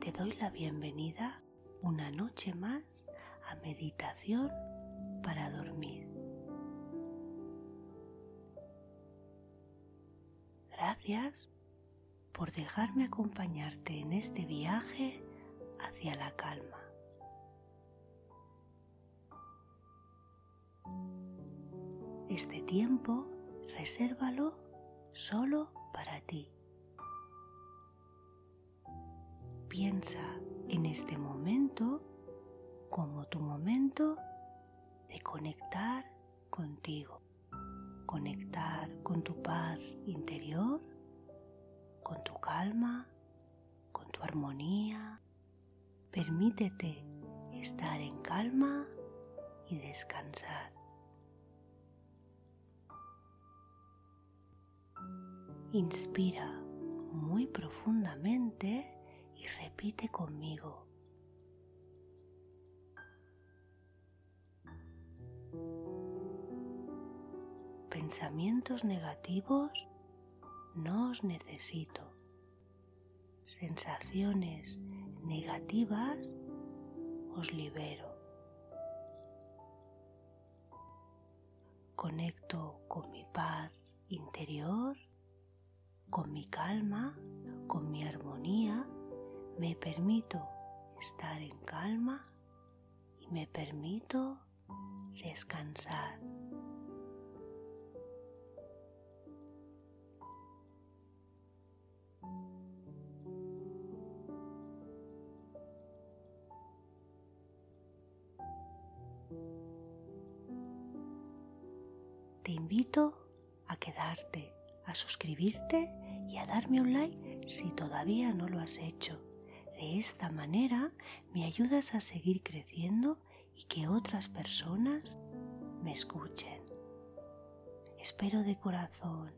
Te doy la bienvenida una noche más a meditación para dormir. Gracias por dejarme acompañarte en este viaje hacia la calma. Este tiempo resérvalo solo para ti. Piensa en este momento como tu momento de conectar contigo, conectar con tu paz interior, con tu calma, con tu armonía. Permítete estar en calma y descansar. Inspira muy profundamente y repite conmigo. Pensamientos negativos no os necesito. Sensaciones negativas os libero. Conecto con mi paz interior con mi calma, con mi armonía, me permito estar en calma y me permito descansar. Te invito a quedarte a suscribirte y a darme un like si todavía no lo has hecho. De esta manera me ayudas a seguir creciendo y que otras personas me escuchen. Espero de corazón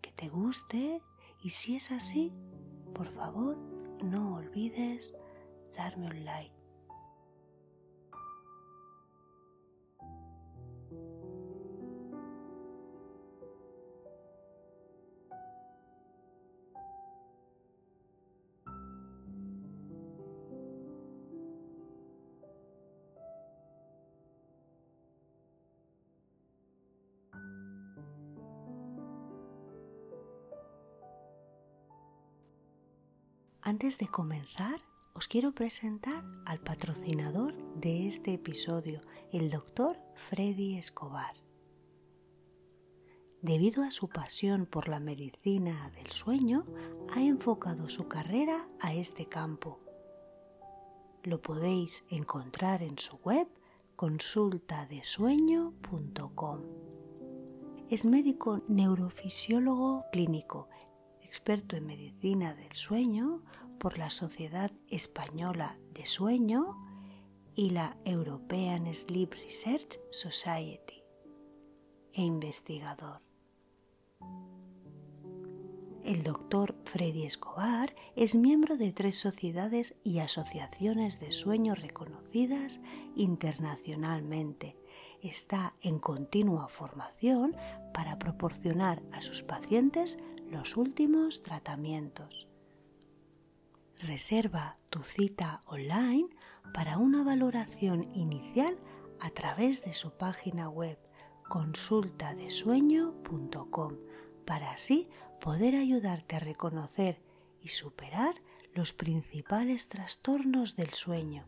que te guste y si es así, por favor no olvides darme un like. Antes de comenzar, os quiero presentar al patrocinador de este episodio, el doctor Freddy Escobar. Debido a su pasión por la medicina del sueño, ha enfocado su carrera a este campo. Lo podéis encontrar en su web consultadesueño.com. Es médico neurofisiólogo clínico experto en medicina del sueño por la Sociedad Española de Sueño y la European Sleep Research Society e investigador. El doctor Freddy Escobar es miembro de tres sociedades y asociaciones de sueño reconocidas internacionalmente. Está en continua formación para proporcionar a sus pacientes los últimos tratamientos. Reserva tu cita online para una valoración inicial a través de su página web consultadesueño.com para así poder ayudarte a reconocer y superar los principales trastornos del sueño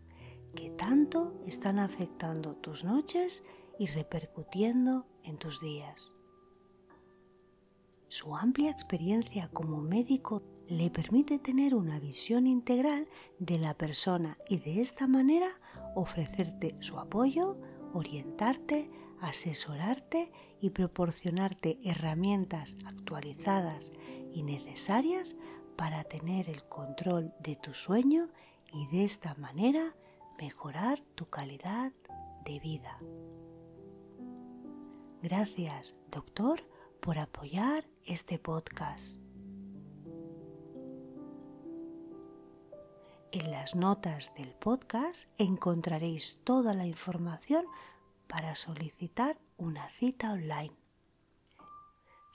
que tanto están afectando tus noches y repercutiendo en tus días. Su amplia experiencia como médico le permite tener una visión integral de la persona y de esta manera ofrecerte su apoyo, orientarte, asesorarte y proporcionarte herramientas actualizadas y necesarias para tener el control de tu sueño y de esta manera mejorar tu calidad de vida. Gracias, doctor, por apoyar este podcast. En las notas del podcast encontraréis toda la información para solicitar una cita online.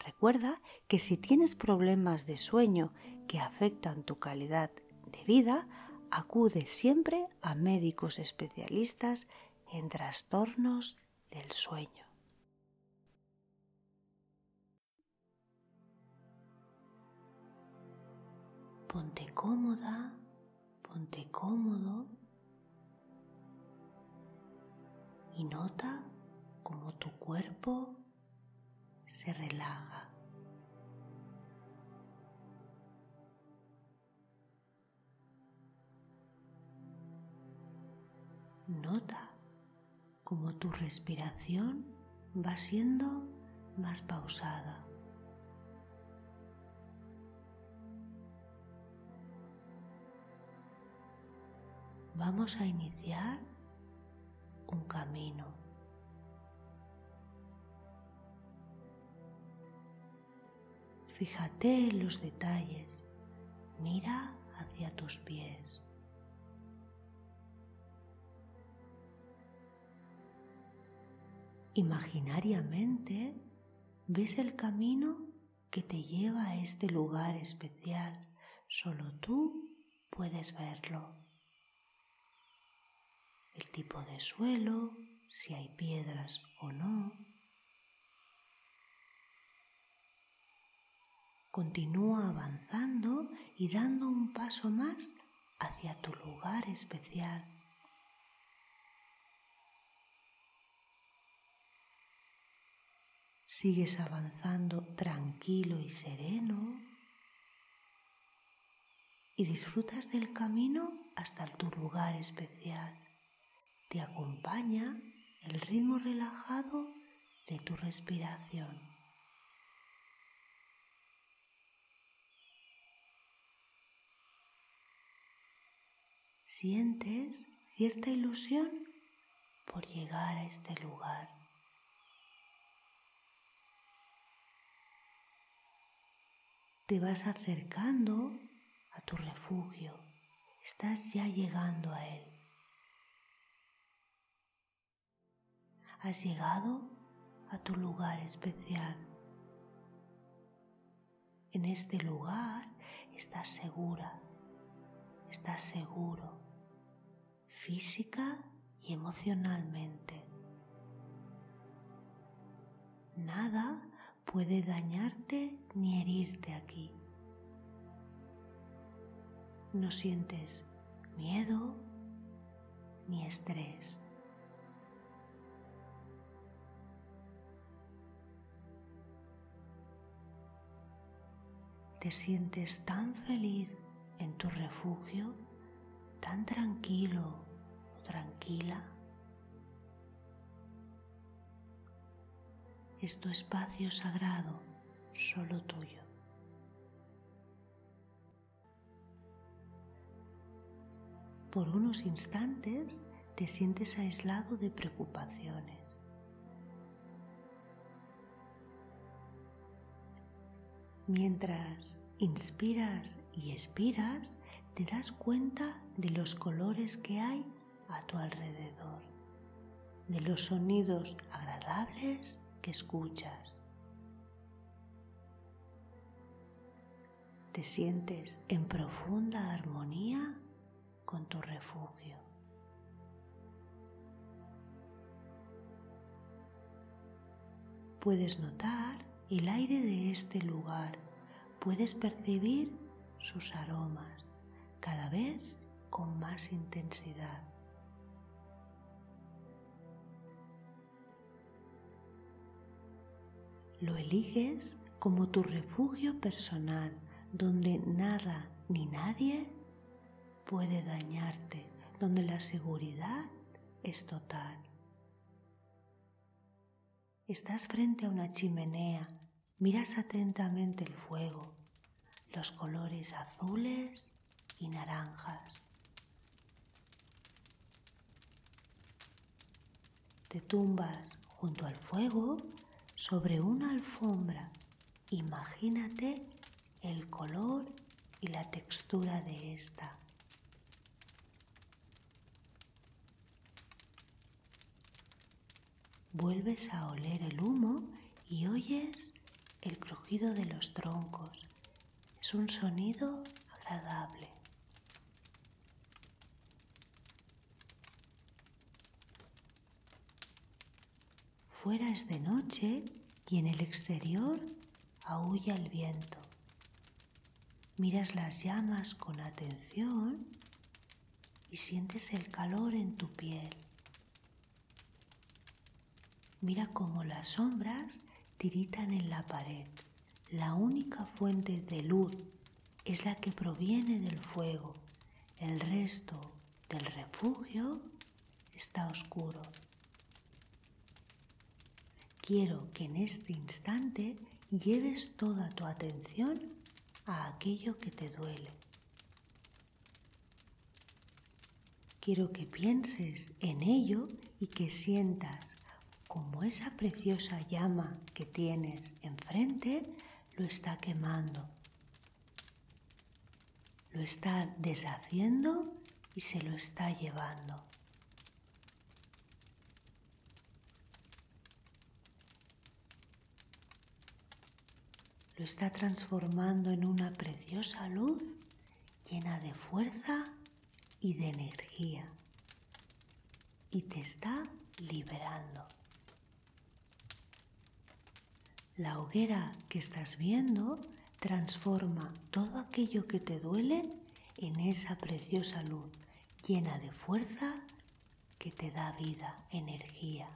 Recuerda que si tienes problemas de sueño que afectan tu calidad de vida, acude siempre a médicos especialistas en trastornos del sueño. Ponte cómoda, ponte cómodo y nota cómo tu cuerpo se relaja. Nota cómo tu respiración va siendo más pausada. Vamos a iniciar un camino. Fíjate en los detalles, mira hacia tus pies. Imaginariamente ves el camino que te lleva a este lugar especial. Solo tú puedes verlo. El tipo de suelo, si hay piedras o no. Continúa avanzando y dando un paso más hacia tu lugar especial. Sigues avanzando tranquilo y sereno y disfrutas del camino hasta tu lugar especial. Te acompaña el ritmo relajado de tu respiración. Sientes cierta ilusión por llegar a este lugar. te vas acercando a tu refugio, estás ya llegando a él. Has llegado a tu lugar especial. En este lugar estás segura, estás seguro, física y emocionalmente. Nada puede dañarte ni herirte aquí. No sientes miedo ni estrés. Te sientes tan feliz en tu refugio, tan tranquilo tranquila. es tu espacio sagrado, solo tuyo. Por unos instantes te sientes aislado de preocupaciones. Mientras inspiras y expiras, te das cuenta de los colores que hay a tu alrededor, de los sonidos agradables que escuchas. Te sientes en profunda armonía con tu refugio. Puedes notar el aire de este lugar, puedes percibir sus aromas cada vez con más intensidad. Lo eliges como tu refugio personal, donde nada ni nadie puede dañarte, donde la seguridad es total. Estás frente a una chimenea, miras atentamente el fuego, los colores azules y naranjas. Te tumbas junto al fuego sobre una alfombra. Imagínate el color y la textura de esta. Vuelves a oler el humo y oyes el crujido de los troncos. Es un sonido agradable. Fuera es de noche y en el exterior aúlla el viento. Miras las llamas con atención y sientes el calor en tu piel. Mira cómo las sombras tiritan en la pared. La única fuente de luz es la que proviene del fuego. El resto del refugio está oscuro. Quiero que en este instante lleves toda tu atención a aquello que te duele. Quiero que pienses en ello y que sientas como esa preciosa llama que tienes enfrente lo está quemando, lo está deshaciendo y se lo está llevando. Lo está transformando en una preciosa luz llena de fuerza y de energía y te está liberando. La hoguera que estás viendo transforma todo aquello que te duele en esa preciosa luz llena de fuerza que te da vida, energía.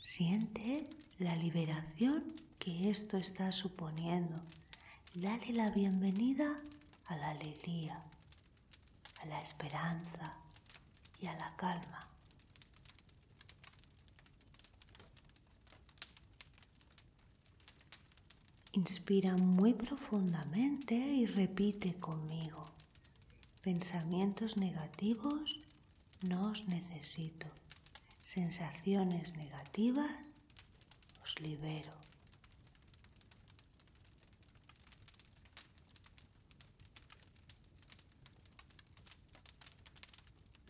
Siente la liberación que esto está suponiendo. Dale la bienvenida a la alegría, a la esperanza y a la calma. Inspira muy profundamente y repite conmigo. Pensamientos negativos no os necesito. Sensaciones negativas os libero.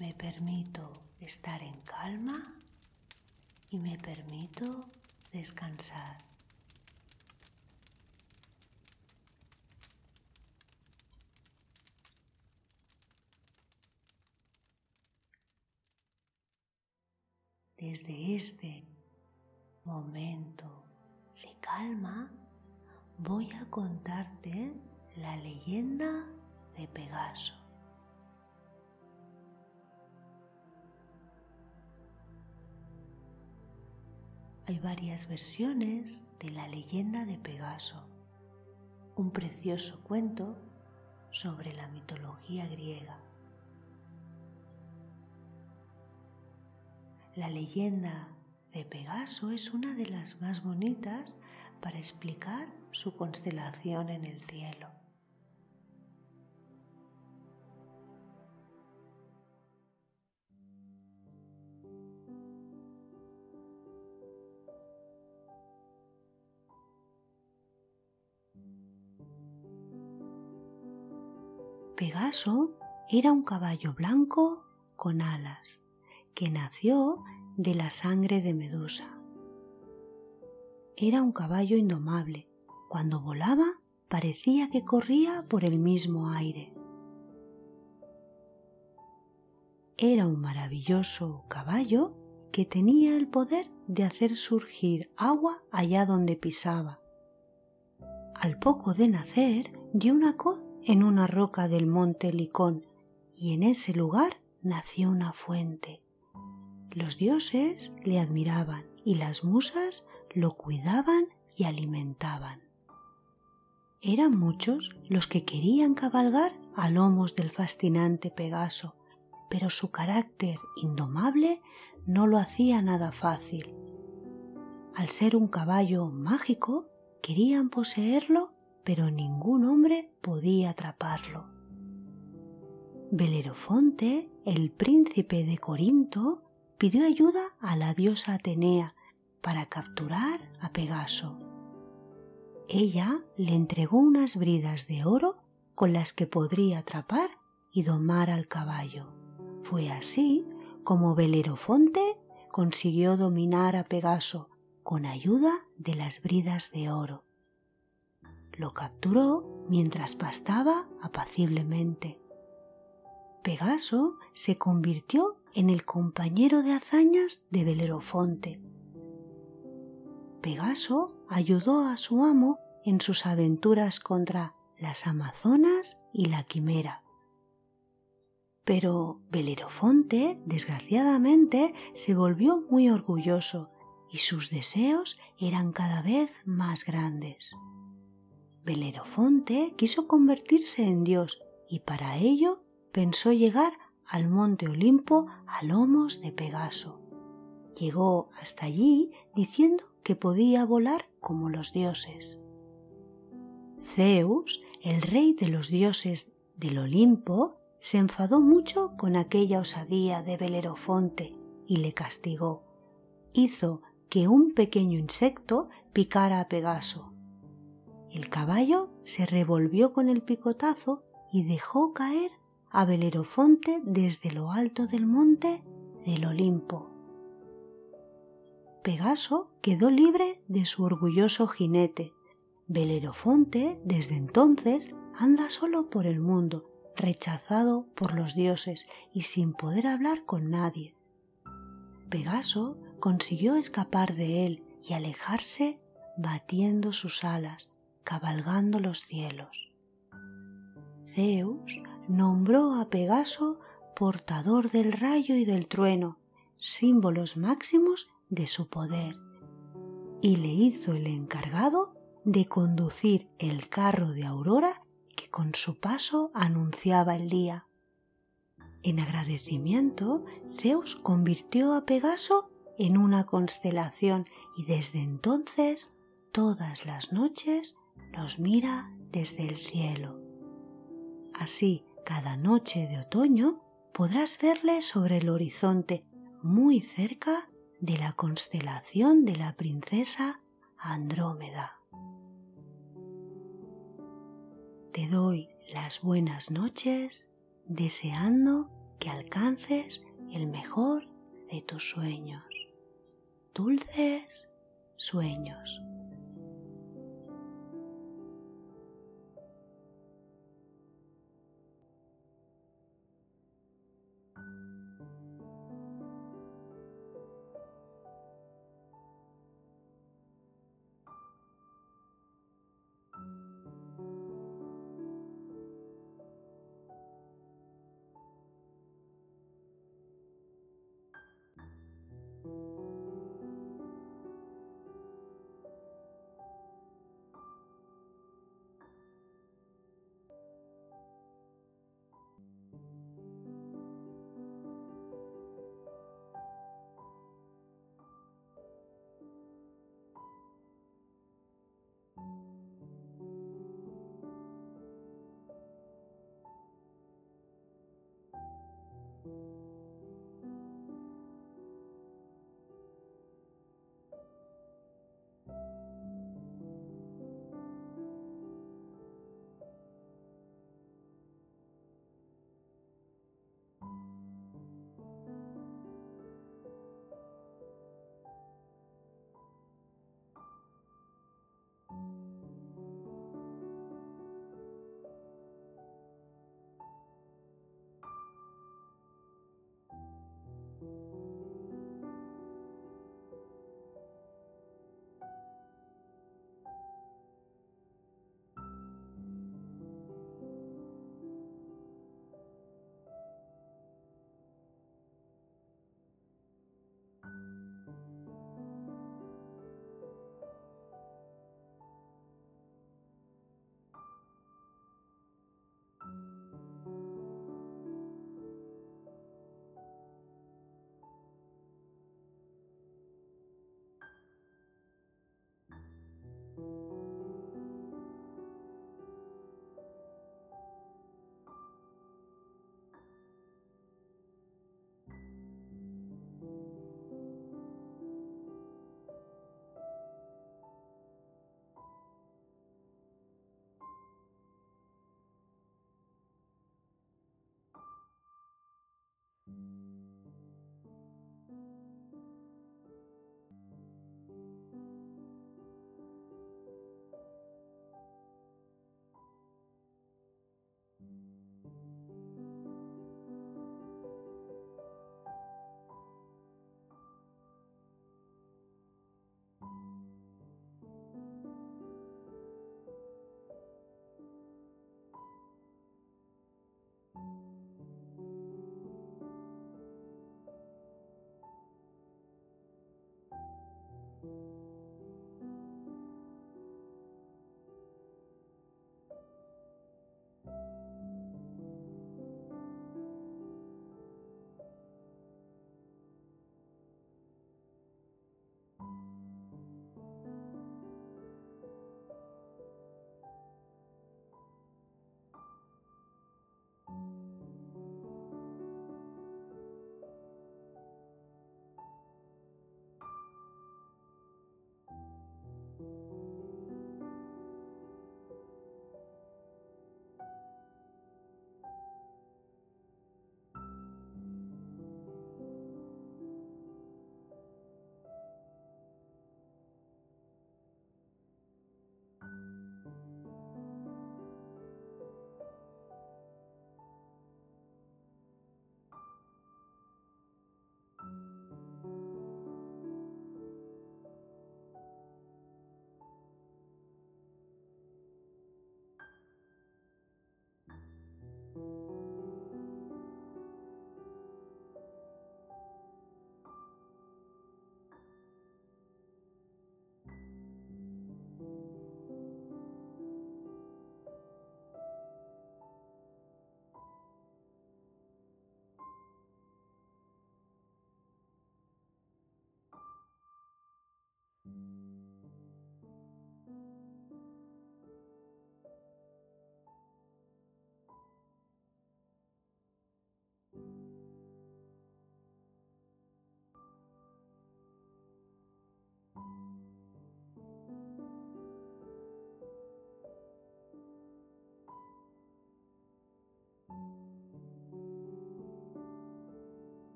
Me permito estar en calma y me permito descansar. Desde este momento de calma voy a contarte la leyenda de Pegaso. Hay varias versiones de la leyenda de Pegaso, un precioso cuento sobre la mitología griega. La leyenda de Pegaso es una de las más bonitas para explicar su constelación en el cielo. Pegaso era un caballo blanco con alas que nació de la sangre de Medusa. Era un caballo indomable. Cuando volaba parecía que corría por el mismo aire. Era un maravilloso caballo que tenía el poder de hacer surgir agua allá donde pisaba. Al poco de nacer dio una coz en una roca del monte Licón, y en ese lugar nació una fuente. Los dioses le admiraban y las musas lo cuidaban y alimentaban. Eran muchos los que querían cabalgar a lomos del fascinante Pegaso, pero su carácter indomable no lo hacía nada fácil. Al ser un caballo mágico, querían poseerlo pero ningún hombre podía atraparlo. Belerofonte, el príncipe de Corinto, pidió ayuda a la diosa Atenea para capturar a Pegaso. Ella le entregó unas bridas de oro con las que podría atrapar y domar al caballo. Fue así como Belerofonte consiguió dominar a Pegaso con ayuda de las bridas de oro. Lo capturó mientras pastaba apaciblemente. Pegaso se convirtió en el compañero de hazañas de Belerofonte. Pegaso ayudó a su amo en sus aventuras contra las Amazonas y la Quimera. Pero Belerofonte, desgraciadamente, se volvió muy orgulloso y sus deseos eran cada vez más grandes. Belerofonte quiso convertirse en Dios y para ello pensó llegar al monte Olimpo a lomos de Pegaso. Llegó hasta allí diciendo que podía volar como los dioses. Zeus, el rey de los dioses del Olimpo, se enfadó mucho con aquella osadía de Belerofonte y le castigó. Hizo que un pequeño insecto picara a Pegaso. El caballo se revolvió con el picotazo y dejó caer a Belerofonte desde lo alto del monte del Olimpo. Pegaso quedó libre de su orgulloso jinete. Belerofonte, desde entonces, anda solo por el mundo, rechazado por los dioses y sin poder hablar con nadie. Pegaso consiguió escapar de él y alejarse batiendo sus alas, cabalgando los cielos. Zeus nombró a Pegaso portador del rayo y del trueno, símbolos máximos de su poder, y le hizo el encargado de conducir el carro de Aurora que con su paso anunciaba el día. En agradecimiento, Zeus convirtió a Pegaso en una constelación y desde entonces todas las noches nos mira desde el cielo. Así, cada noche de otoño podrás verle sobre el horizonte muy cerca de la constelación de la princesa Andrómeda. Te doy las buenas noches deseando que alcances el mejor de tus sueños. Dulces sueños.